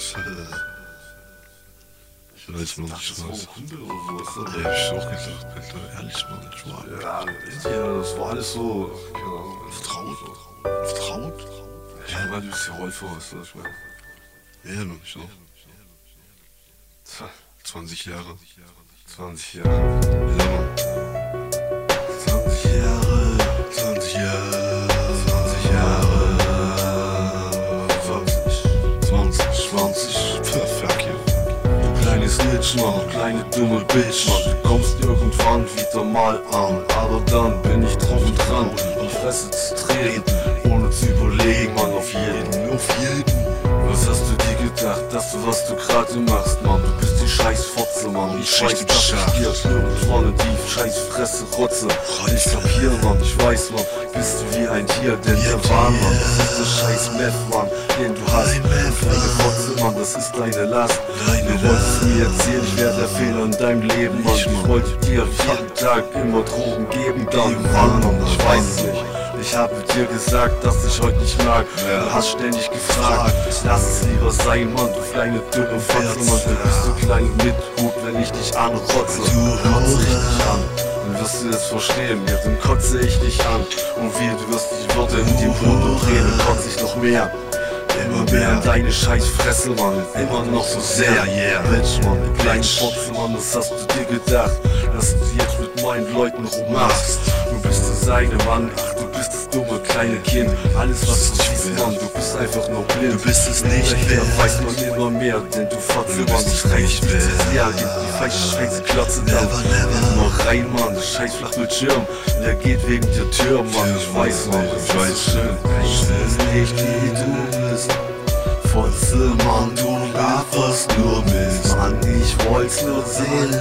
Ist halt. Ich weiß, ich ein Kumpel oder sowas. Ja, hab ich auch gedacht, Alter. Ehrlich, Mann, ich war Ja, das war alles so. Keine Ahnung. vertraut. Vertraut? Ja, weil du bist ja Rolf weißt du, ich meine. Ja, ich auch. Tja, 20 Jahre. 20 Jahre. Ja, Mann. Mann, du kleine dumme Bitch, Mann. Du kommst irgendwann wieder mal an, aber dann bin ich drauf und dran, die Fresse zu treten, ohne zu überlegen, Mann, auf jeden. Auf jeden. Was hast du dir gedacht, dass du, was du gerade machst, Mann? Du bist die scheiß Fotze, dass Schaf. ich dir irgendwann in die scheiß Fresse rotze. Ich kapier, Mann, ich weiß, Mann, bist du wie ein Tier, denn der Wahn. Mann, das ist der scheiß Meth, Mann, den du hast. Und deine. Fotze, Mann, das ist deine Last. Deine du wolltest mir erzählen, ich wäre der Fehler in deinem Leben, Mann. Ich, Ich wollte dir jeden Tag immer Drogen geben, dann Mann, Mann, ich weiß es nicht. Ich habe dir gesagt, dass ich heute nicht mag. Ja. Du hast ständig gefragt, lass es lieber sein, Mann, du kleine dünne Fotze, Mann. Du bist so klein mit Hut, wenn ich dich anrotze. Du Kotze ich Hure. dich an. Dann wirst du es verstehen, ja, dann kotze ich dich an. Und wie du wirst die Worte in die Brut drehen, dann kotze ich noch mehr. Deine scheiß Fresse, Mann. Immer noch so sehr, Yeah, yeah. Bitch, Mann. Du kleine Bitch. Fotze, Mann, das hast du dir gedacht, dass du jetzt mit meinen Leuten rummachst. Du bist der seine, Mann. Ach, du bist das dumme kleine Kind. Alles, was du siehst, Mann, du bist einfach nur blind. Du bist es nicht wert. weiß man immer mehr, denn du Fotze, Mann. schreibst wert. Ja, gib die falsche scheiße Klotze never. Nur rein, Mann, scheiß Flachbildschirm. Der geht wegen der Tür, Mann. Ich weiß, Mann, ich weiß. schön. Ich weiß nicht, wie du bist. Fotze, Mann, du laberst nur Mist. Mann, ich wollt's nur sehen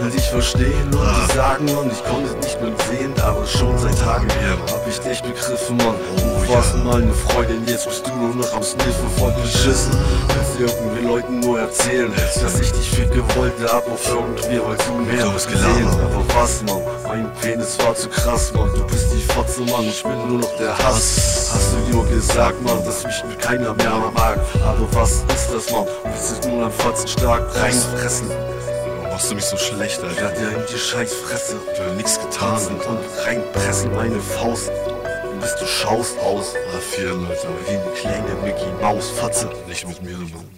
und dich verstehen und dir sagen und ich konnte nicht mehr sehen, aber schon seit Tagen hab ich dich begriffen, Mann. Du warst ja. mal eine Freundin, jetzt bist du nur noch am Sniffen voll beschissen. Willst irgendwie Leuten nur erzählen, dass ich dich ficke wollte, aber irgendwie wolltest du mehr Dummes sehen. Gelaber. Aber was, Mann? Mein Penis war zu krass, Mann. Du bist die Fotze, Mann. Ich bin nur noch der Hass. Hast du dir gesagt, Mann, dass mich mit keiner mehr mag? Aber was ist das, Mann? Du bist nur ein Fotzen stark reinfressen. Machst du mich so schlecht, Ja, Alter? dir in die scheiß Fresse. Ich hab nichts getan. Und reinpressen meine Faust. Bis du schaust aus Raffieren, Alter. wie eine kleine Mickey Maus Fotze. Nicht mit mir, Mann.